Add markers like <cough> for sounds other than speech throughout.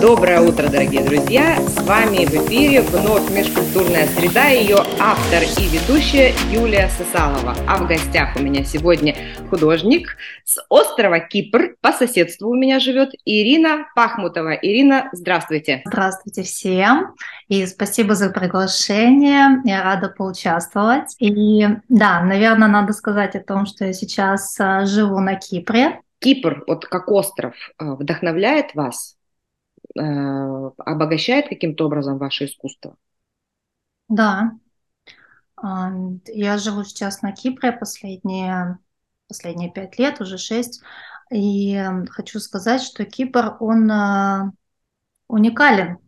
Доброе утро, дорогие друзья! С вами в эфире вновь межкультурная среда, ее автор и ведущая Юлия Сысалова. А в гостях у меня сегодня художник с острова Кипр, по соседству у меня живет Ирина Пахмутова. Ирина, здравствуйте! Здравствуйте всем! И спасибо за приглашение, я рада поучаствовать. И да, наверное, надо сказать о том, что я сейчас а, живу на Кипре. Кипр, вот как остров, а, вдохновляет вас? Э, обогащает каким-то образом ваше искусство? Да. А, я живу сейчас на Кипре последние, последние пять лет, уже шесть. И хочу сказать, что Кипр, он э, уникален.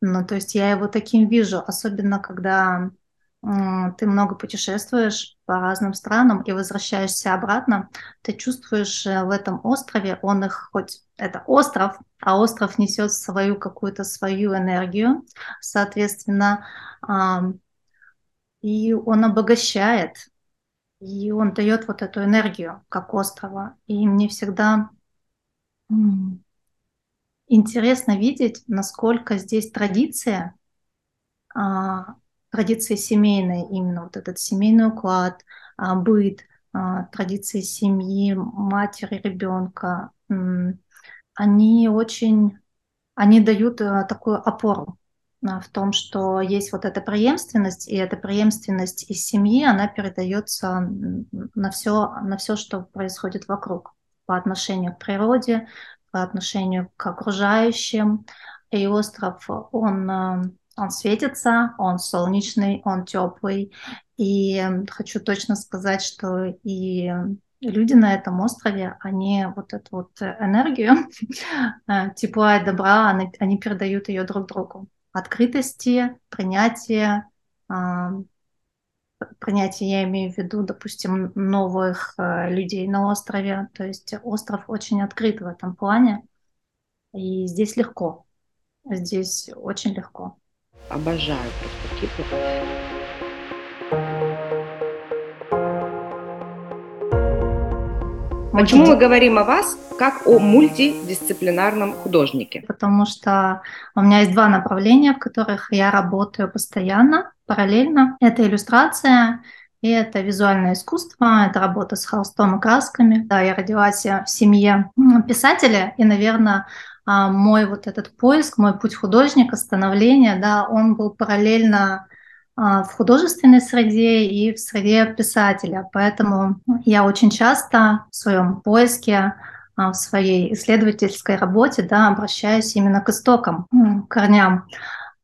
Ну, то есть я его таким вижу, особенно когда ты много путешествуешь по разным странам и возвращаешься обратно, ты чувствуешь э, в этом острове, он их хоть это остров, а остров несет свою какую-то свою энергию, соответственно, и он обогащает, и он дает вот эту энергию как острова. И мне всегда интересно видеть, насколько здесь традиция а, традиции семейные, именно вот этот семейный уклад, а, быт, а, традиции семьи, матери, ребенка, они очень, они дают э, такую опору а, в том, что есть вот эта преемственность, и эта преемственность из семьи, она передается на все, на все, что происходит вокруг, по отношению к природе, по отношению к окружающим. И остров, он э, он светится, он солнечный, он теплый. И хочу точно сказать, что и люди на этом острове, они вот эту вот энергию <laughs> э, тепла и добра, они, они передают ее друг другу. Открытости, принятие, принятие, я имею в виду, допустим, новых э, людей на острове. То есть остров очень открыт в этом плане. И здесь легко. Здесь очень легко. Обожаю просто Кипр. Почему мы говорим о вас как о мультидисциплинарном художнике? Потому что у меня есть два направления, в которых я работаю постоянно, параллельно. Это иллюстрация и это визуальное искусство, это работа с холстом и красками. Да, я родилась в семье писателя, и, наверное, мой вот этот поиск, мой путь художника, становления, да, он был параллельно а, в художественной среде и в среде писателя. Поэтому я очень часто в своем поиске, а, в своей исследовательской работе да, обращаюсь именно к истокам, к корням.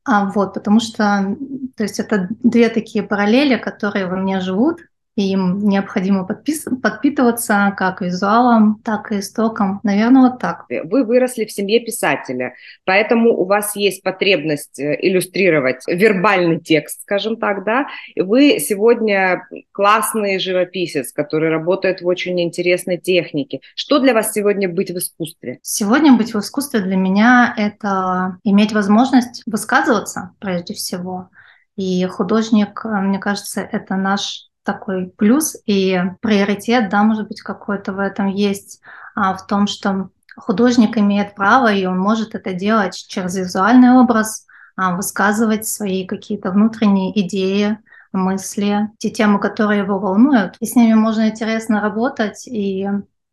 А вот, потому что то есть это две такие параллели, которые во мне живут, и им необходимо подпис... подпитываться как визуалом, так и истоком. Наверное, вот так. Вы выросли в семье писателя, поэтому у вас есть потребность э, иллюстрировать вербальный текст, скажем так, да? Вы сегодня классный живописец, который работает в очень интересной технике. Что для вас сегодня быть в искусстве? Сегодня быть в искусстве для меня – это иметь возможность высказываться прежде всего. И художник, э, мне кажется, это наш такой плюс и приоритет, да, может быть, какой-то в этом есть, а, в том, что художник имеет право, и он может это делать через визуальный образ, а, высказывать свои какие-то внутренние идеи, мысли, те темы, которые его волнуют. И с ними можно интересно работать, и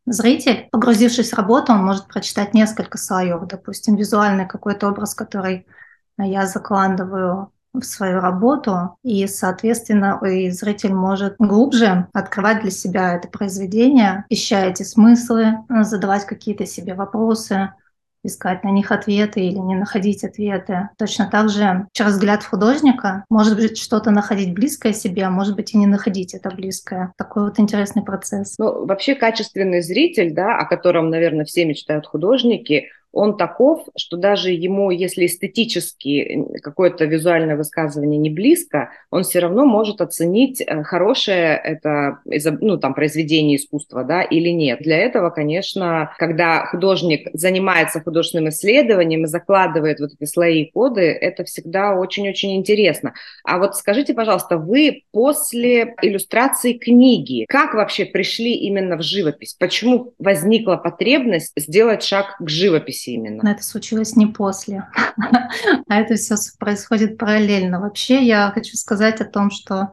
зритель, погрузившись в работу, он может прочитать несколько слоев, допустим, визуальный какой-то образ, который я закладываю в свою работу, и, соответственно, и зритель может глубже открывать для себя это произведение, ища эти смыслы, задавать какие-то себе вопросы, искать на них ответы или не находить ответы. Точно так же через взгляд художника может быть что-то находить близкое себе, а может быть и не находить это близкое. Такой вот интересный процесс. Ну, вообще качественный зритель, да, о котором, наверное, все мечтают художники, он таков, что даже ему, если эстетически какое-то визуальное высказывание не близко, он все равно может оценить, э, хорошее это ну, там, произведение искусства да, или нет. Для этого, конечно, когда художник занимается художественным исследованием и закладывает вот эти слои и коды, это всегда очень-очень интересно. А вот скажите, пожалуйста, вы после иллюстрации книги, как вообще пришли именно в живопись? Почему возникла потребность сделать шаг к живописи? Живописи именно. Но это случилось не после, <laughs> а это все происходит параллельно. Вообще я хочу сказать о том, что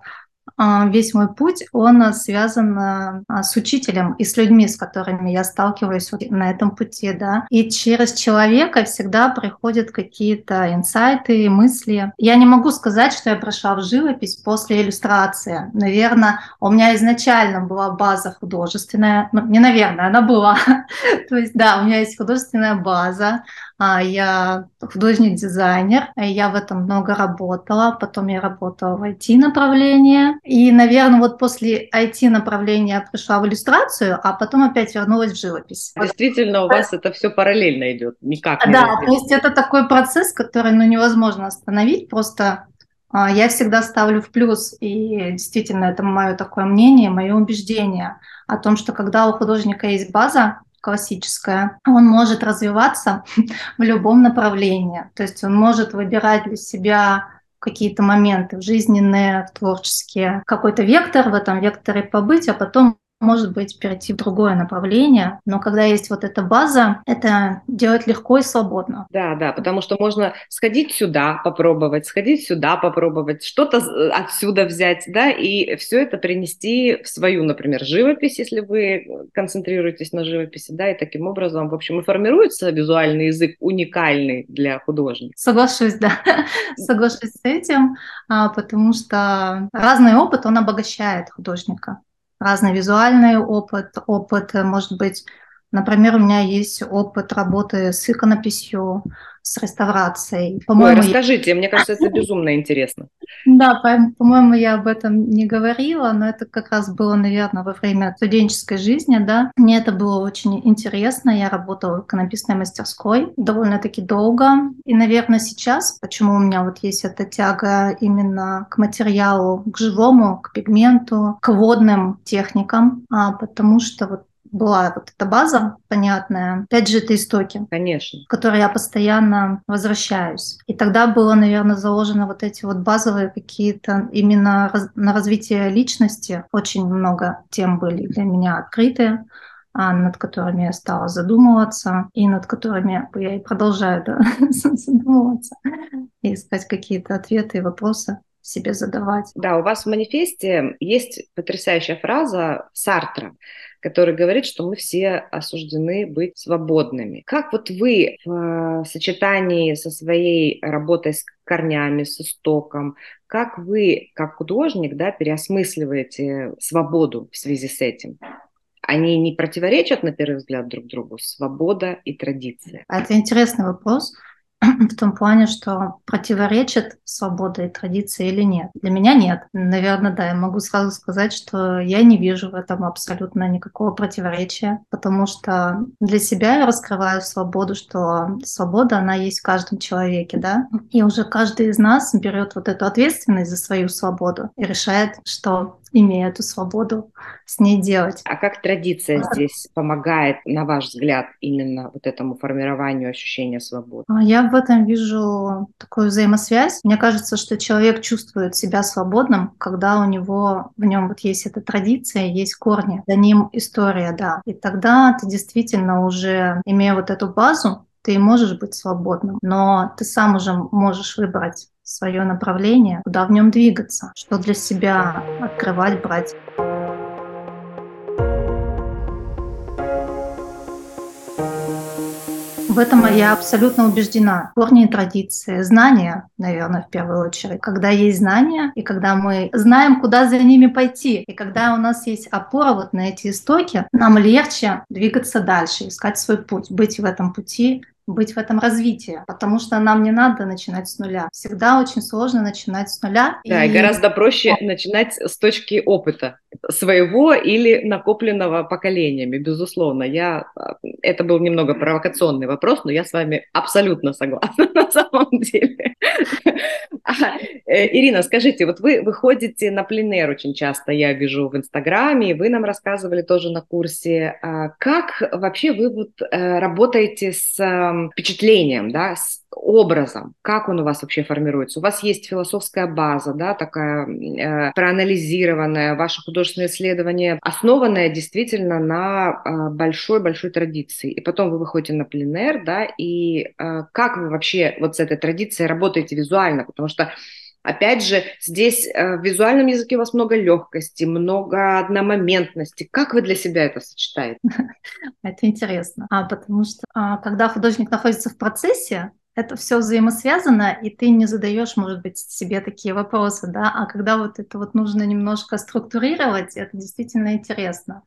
весь мой путь, он связан а, с учителем и с людьми, с которыми я сталкиваюсь на этом пути, да. И через человека всегда приходят какие-то инсайты, мысли. Я не могу сказать, что я прошла в живопись после иллюстрации. Наверное, у меня изначально была база художественная. Ну, не наверное, она была. <laughs> То есть, да, у меня есть художественная база. А, я художник-дизайнер, я в этом много работала, потом я работала в IT-направлении, и, наверное, вот после IT-направления я пришла в иллюстрацию, а потом опять вернулась в живопись. Действительно, у вас это все параллельно идет, никак не Да, то есть это такой процесс, который ну, невозможно остановить, просто а, я всегда ставлю в плюс, и действительно это мое такое мнение, мое убеждение о том, что когда у художника есть база, классическая, он может развиваться <laughs> в любом направлении. То есть он может выбирать для себя какие-то моменты жизненные, творческие, какой-то вектор в этом векторе побыть, а потом может быть, перейти в другое направление, но когда есть вот эта база, это делать легко и свободно. Да, да, потому что можно сходить сюда, попробовать, сходить сюда, попробовать, что-то отсюда взять, да, и все это принести в свою, например, живопись, если вы концентрируетесь на живописи, да, и таким образом, в общем, и формируется визуальный язык уникальный для художника. Соглашусь, да, <laughs> соглашусь с этим, а, потому что разный опыт, он обогащает художника разный визуальный опыт, опыт, может быть, например, у меня есть опыт работы с иконописью, с реставрацией. По-моему, Ой, расскажите, я... мне кажется, это <laughs> безумно интересно. Да, по-моему, я об этом не говорила, но это как раз было, наверное, во время студенческой жизни, да. Мне это было очень интересно. Я работала в иконописной мастерской довольно-таки долго. И, наверное, сейчас, почему у меня вот есть эта тяга именно к материалу, к живому, к пигменту, к водным техникам, а, потому что вот была вот эта база понятная. Опять же, это истоки. Конечно. В которые я постоянно возвращаюсь. И тогда было, наверное, заложено вот эти вот базовые какие-то именно раз, на развитие личности. Очень много тем были для меня открыты а, над которыми я стала задумываться, и над которыми я и продолжаю да, <laughs> задумываться, и искать какие-то ответы и вопросы себе задавать. Да, у вас в манифесте есть потрясающая фраза Сартра, который говорит, что мы все осуждены быть свободными. Как вот вы в сочетании со своей работой с корнями, с истоком, как вы, как художник, да, переосмысливаете свободу в связи с этим? Они не противоречат, на первый взгляд, друг другу? Свобода и традиция. Это интересный вопрос. <clears throat> в том плане, что противоречит свобода и традиции или нет. Для меня нет. Наверное, да, я могу сразу сказать, что я не вижу в этом абсолютно никакого противоречия, потому что для себя я раскрываю свободу, что свобода, она есть в каждом человеке, да, и уже каждый из нас берет вот эту ответственность за свою свободу и решает, что имея эту свободу с ней делать. А как традиция здесь помогает, на ваш взгляд, именно вот этому формированию ощущения свободы? А, я в этом вижу такую взаимосвязь. Мне кажется, что человек чувствует себя свободным, когда у него в нем вот есть эта традиция, есть корни, за ним история, да. И тогда ты действительно уже, имея вот эту базу, ты можешь быть свободным, но ты сам уже можешь выбрать свое направление, куда в нем двигаться, что для себя открывать, брать. В этом я абсолютно убеждена. Корни и традиции, знания, наверное, в первую очередь. Когда есть знания, и когда мы знаем, куда за ними пойти, и когда у нас есть опора вот на эти истоки, нам легче двигаться дальше, искать свой путь, быть в этом пути, быть в этом развитии, потому что нам не надо начинать с нуля. Всегда очень сложно начинать с нуля. Да, и, и гораздо проще начинать с точки опыта своего или накопленного поколениями, безусловно. Я, это был немного провокационный вопрос, но я с вами абсолютно согласна <laughs> на самом деле. <laughs> Э, Ирина, скажите, вот вы выходите на пленер очень часто, я вижу в Инстаграме, вы нам рассказывали тоже на курсе. А как вообще вы вот э, работаете с впечатлением, да, с образом, как он у вас вообще формируется. У вас есть философская база, да, такая э, проанализированная, ваше художественное исследование, основанное действительно на большой-большой э, традиции. И потом вы выходите на пленэр, да, и э, как вы вообще вот с этой традицией работаете визуально, потому что Опять же, здесь э, в визуальном языке у вас много легкости, много одномоментности. Как вы для себя это сочетаете? <laughs> Это интересно, а, потому что а, когда художник находится в процессе, это все взаимосвязано, и ты не задаешь, может быть, себе такие вопросы, да, а когда вот это вот нужно немножко структурировать, это действительно интересно.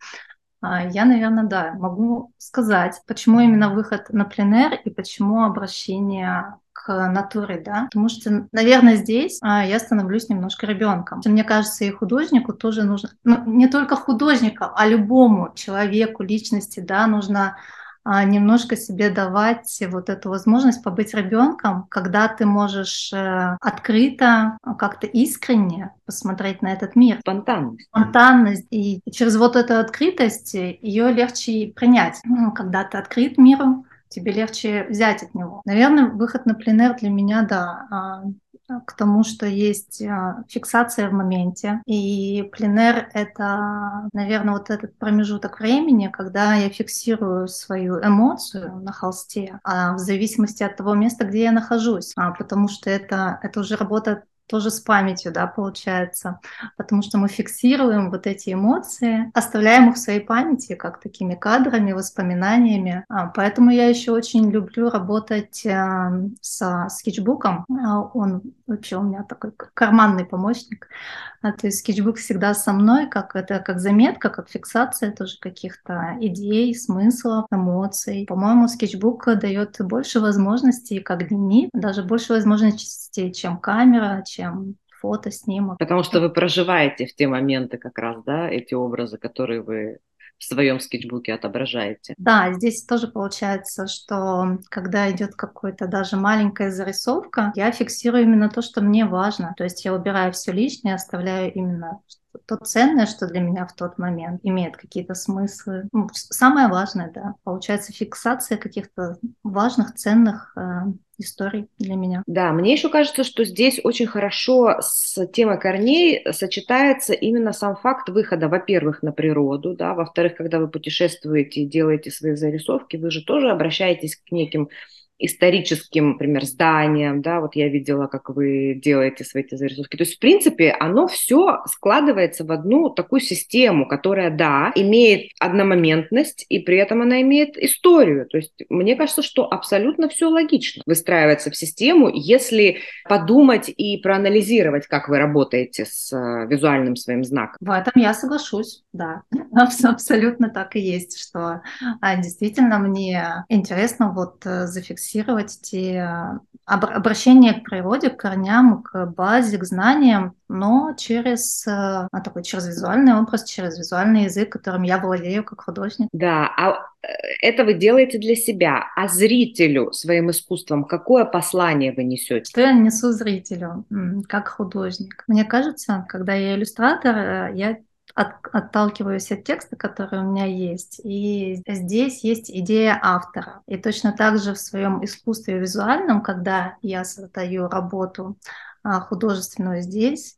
А, я, наверное, да, могу сказать, почему именно выход на пленэр и почему обращение к натуре, да, потому что, наверное, здесь а, я становлюсь немножко ребенком. Мне кажется, и художнику тоже нужно, ну, не только художнику, а любому человеку, личности, да, нужно а, немножко себе давать вот эту возможность побыть ребенком, когда ты можешь э, открыто, как-то искренне посмотреть на этот мир. Спонтанность. Спонтанность. И через вот эту открытость ее легче принять. Ну, когда ты открыт миру, тебе легче взять от него. Наверное, выход на пленер для меня, да, а, к тому, что есть а, фиксация в моменте. И пленер — это, наверное, вот этот промежуток времени, когда я фиксирую свою эмоцию на холсте, а в зависимости от того места, где я нахожусь. А, потому что это, это уже работа тоже с памятью, да, получается, потому что мы фиксируем вот эти эмоции, оставляем их в своей памяти как такими кадрами, воспоминаниями. А, поэтому я еще очень люблю работать а, со скетчбуком. А, он вообще у меня такой карманный помощник. А, то есть скетчбук всегда со мной, как это как заметка, как фиксация тоже каких-то идей, смыслов, эмоций. По-моему, скетчбук дает больше возможностей, как дневник, даже больше возможностей, чем камера, чем фото, снимок. Потому что вы проживаете в те моменты как раз, да, эти образы, которые вы в своем скетчбуке отображаете. Да, здесь тоже получается, что когда идет какая-то даже маленькая зарисовка, я фиксирую именно то, что мне важно. То есть я убираю все лишнее, оставляю именно то ценное, что для меня в тот момент имеет какие-то смыслы. Ну, самое важное, да, получается фиксация каких-то важных, ценных э, историй для меня. Да, мне еще кажется, что здесь очень хорошо с темой корней сочетается именно сам факт выхода, во-первых, на природу, да, во-вторых, когда вы путешествуете и делаете свои зарисовки, вы же тоже обращаетесь к неким историческим, например, зданиям, да, вот я видела, как вы делаете свои эти зарисовки. То есть, в принципе, оно все складывается в одну такую систему, которая, да, имеет одномоментность, и при этом она имеет историю. То есть, мне кажется, что абсолютно все логично выстраивается в систему, если подумать и проанализировать, как вы работаете с э, визуальным своим знаком. В этом я соглашусь, да, <laughs> абсолютно так и есть, что а, действительно мне интересно вот э, зафиксировать фиксировать те а, обращение к природе, к корням, к базе, к знаниям, но через а, такой через визуальный образ, через визуальный язык, которым я владею как художник. Да, а э, это вы делаете для себя, а зрителю своим искусством какое послание вы несете? Что я несу зрителю как художник? Мне кажется, когда я иллюстратор, э, я от, отталкиваюсь от текста, который у меня есть. И здесь есть идея автора. И точно так же в своем искусстве визуальном, когда я создаю работу а, художественную здесь,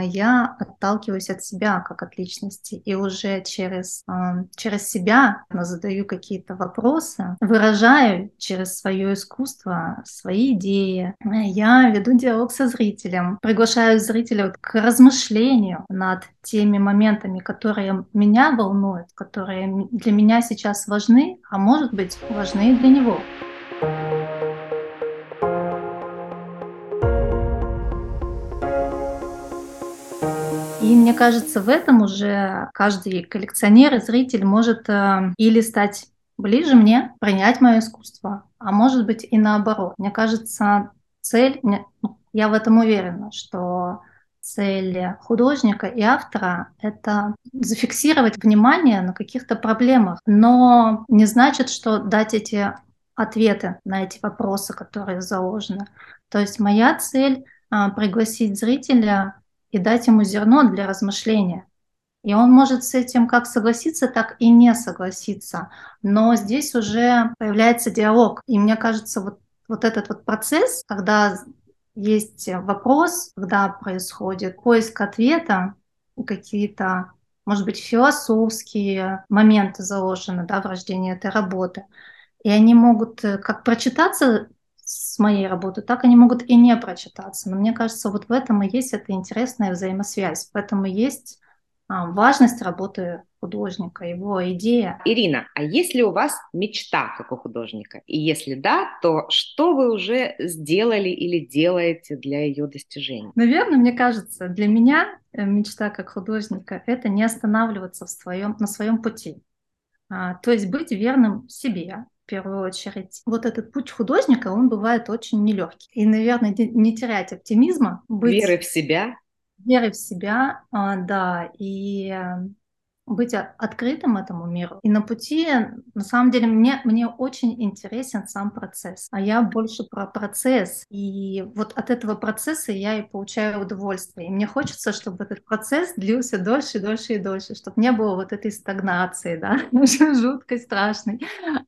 я отталкиваюсь от себя как от личности и уже через, а, через себя задаю какие-то вопросы, выражаю через свое искусство свои идеи. Я веду диалог со зрителем, приглашаю зрителя к размышлению над теми моментами, которые меня волнуют, которые для меня сейчас важны, а может быть важны и для него. Мне кажется, в этом уже каждый коллекционер и зритель может э, или стать ближе мне, принять мое искусство, а может быть и наоборот. Мне кажется, цель, ну, я в этом уверена, что цель художника и автора — это зафиксировать внимание на каких-то проблемах, но не значит, что дать эти ответы на эти вопросы, которые заложены. То есть моя цель — пригласить зрителя и дать ему зерно для размышления. И он может с этим как согласиться, так и не согласиться. Но здесь уже появляется диалог. И мне кажется, вот, вот этот вот процесс, когда есть вопрос, когда происходит поиск ответа, какие-то, может быть, философские моменты заложены да, в рождении этой работы. И они могут э, как прочитаться с моей работы, так они могут и не прочитаться. Но мне кажется, вот в этом и есть эта интересная взаимосвязь. В этом и есть а, важность работы художника, его идея. Ирина, а есть ли у вас мечта как у художника? И если да, то что вы уже сделали или делаете для ее достижения? Наверное, мне кажется, для меня э, мечта как художника – это не останавливаться в своем, на своем пути. А, то есть быть верным себе, в первую очередь. Вот этот путь художника, он бывает очень нелегкий. И, наверное, не терять оптимизма. Быть... Веры в себя верой в себя, а, да, и быть открытым этому миру. И на пути, на самом деле, мне, мне очень интересен сам процесс, а я больше про процесс. И вот от этого процесса я и получаю удовольствие. И мне хочется, чтобы этот процесс длился дольше, дольше и дольше, чтобы не было вот этой стагнации, да, <laughs> жуткой, страшной.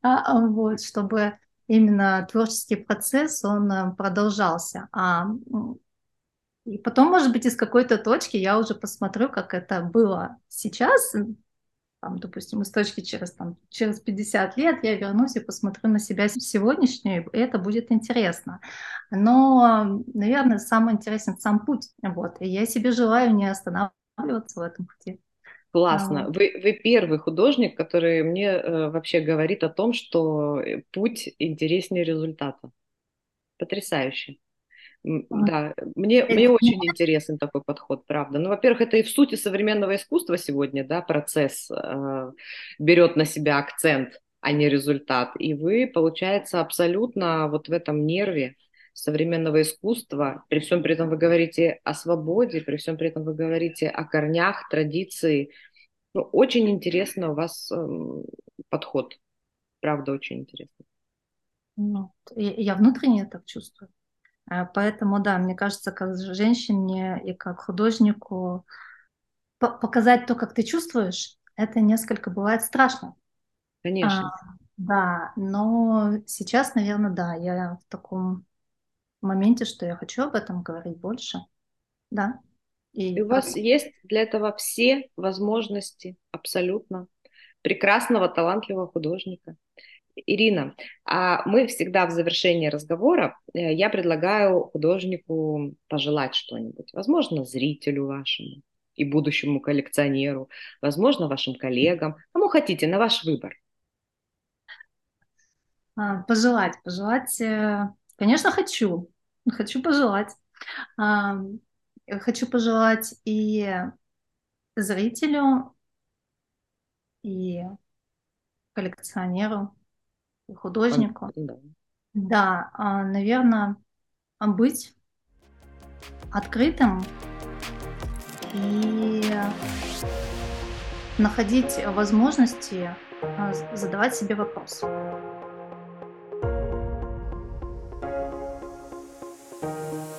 А, а, вот, чтобы именно творческий процесс, он э, продолжался. А и потом, может быть, из какой-то точки я уже посмотрю, как это было сейчас, там, допустим, из точки через, там, через 50 лет я вернусь и посмотрю на себя сегодняшнюю, и это будет интересно. Но, наверное, самый интересен сам путь. Вот. И я себе желаю не останавливаться в этом пути. Классно. Вы, вы первый художник, который мне э, вообще говорит о том, что э, путь интереснее результата. Потрясающе. Да, мне, мне очень интересен такой подход, правда. Ну, во-первых, это и в сути современного искусства сегодня, да, процесс э, берет на себя акцент, а не результат. И вы, получается, абсолютно вот в этом нерве современного искусства, при всем при этом вы говорите о свободе, при всем при этом вы говорите о корнях, традиции. Ну, очень интересно у вас э, подход, правда, очень интересно. Ну, я внутренне так чувствую. Э, поэтому, да, мне кажется, как женщине и как художнику показать то, как ты чувствуешь, это несколько бывает страшно. Конечно. А, да, но сейчас, наверное, да, я в таком моменте, что я хочу об этом говорить больше. Да. И, и у вас есть для этого все возможности абсолютно прекрасного, талантливого художника. Ирина, а мы всегда в завершении разговора, э, я предлагаю художнику пожелать что-нибудь, возможно, зрителю вашему и будущему коллекционеру, возможно, вашим коллегам, кому хотите, на ваш выбор. А, пожелать, пожелать, э, конечно, хочу, хочу пожелать. А, хочу пожелать и зрителю, и коллекционеру, художнику. Да, да а, наверное, быть открытым и находить возможности а, задавать себе вопрос.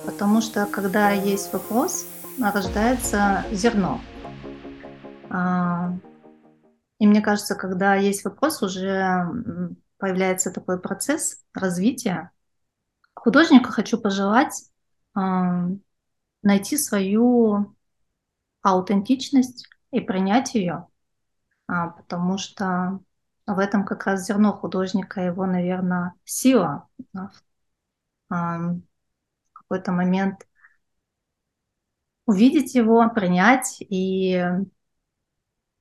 Потому что когда есть вопрос, рождается зерно. А, и мне кажется, когда есть вопрос, уже появляется такой процесс развития. Художнику хочу пожелать э, найти свою аутентичность и принять ее, а, потому что в этом как раз зерно художника, его, наверное, сила. Да, в какой-то момент увидеть его, принять и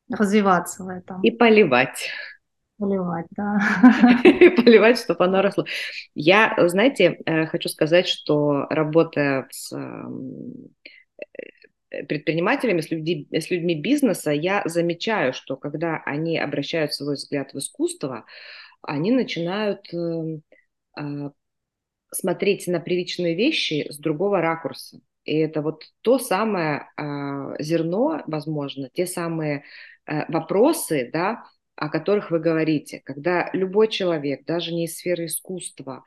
развиваться в этом. И поливать. Поливать, да. <laughs> Поливать, чтобы оно росло. Я, знаете, э, хочу сказать, что работая с эм, э, предпринимателями, с, людьми, с людьми бизнеса, я замечаю, что когда они обращают свой взгляд в искусство, они начинают эм, а, смотреть на привычные вещи с другого ракурса. И это вот то самое зерно, возможно, те самые э, вопросы, да, о которых вы говорите, когда любой человек, даже не из сферы искусства,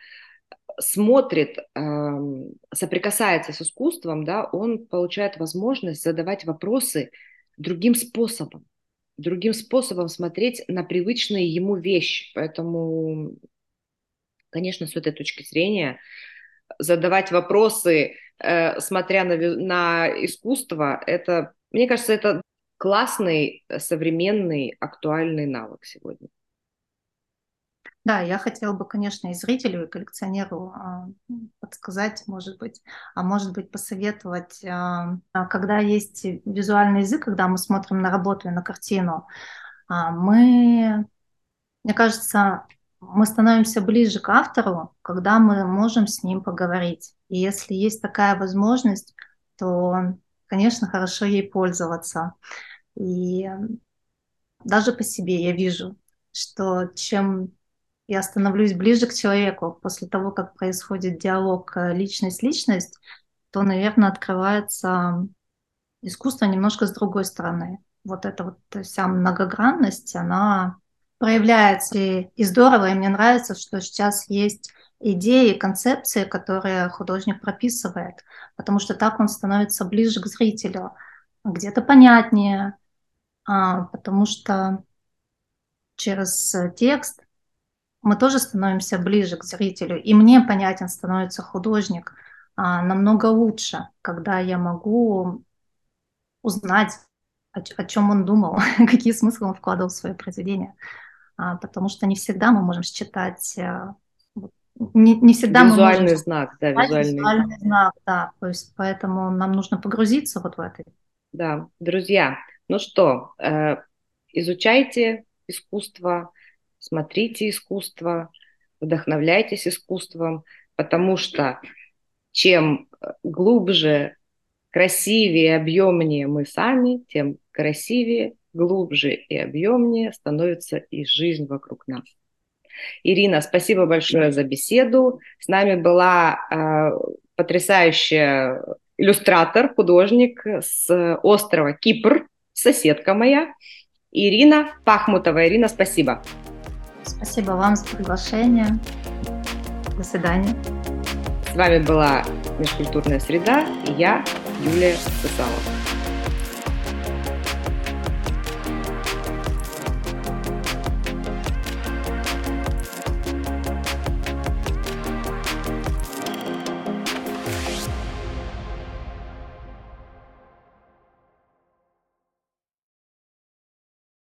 смотрит, эм, соприкасается с искусством, да, он получает возможность задавать вопросы другим способом, другим способом смотреть на привычные ему вещи. Поэтому, конечно, с этой точки зрения задавать вопросы, э, смотря на, на искусство, это, мне кажется, это классный, современный, актуальный навык сегодня. Да, я хотела бы, конечно, и зрителю, и коллекционеру а, подсказать, может быть, а может быть посоветовать, а, а, когда есть визуальный язык, когда мы смотрим на работу и на картину, мы, мне кажется, мы становимся ближе к автору, когда мы можем с ним поговорить. И если есть такая возможность, то, конечно, хорошо ей пользоваться. И даже по себе я вижу, что чем я становлюсь ближе к человеку после того, как происходит диалог э, личность-личность, то, наверное, открывается искусство немножко с другой стороны. Вот эта вот вся многогранность, она проявляется. И, и здорово, и мне нравится, что сейчас есть идеи, концепции, которые художник прописывает, потому что так он становится ближе к зрителю, где-то понятнее, потому что через текст мы тоже становимся ближе к зрителю, и мне понятен становится художник а, намного лучше, когда я могу узнать, о, о чем он думал, <laughs> какие смыслы он вкладывал в свое произведение, а, потому что не всегда мы можем считать а, не, не всегда визуальный мы можем знак, да, визуальный. визуальный знак, да, то есть поэтому нам нужно погрузиться вот в это. Да, друзья, ну что, э, изучайте искусство, смотрите искусство, вдохновляйтесь искусством, потому что чем глубже, красивее, объемнее мы сами, тем красивее, глубже и объемнее становится и жизнь вокруг нас. Ирина, спасибо большое за беседу. С нами была э, потрясающая иллюстратор, художник с острова Кипр, соседка моя, Ирина Пахмутова. Ирина, спасибо. Спасибо вам за приглашение. До свидания. С вами была Межкультурная среда и я, Юлия Сысалова.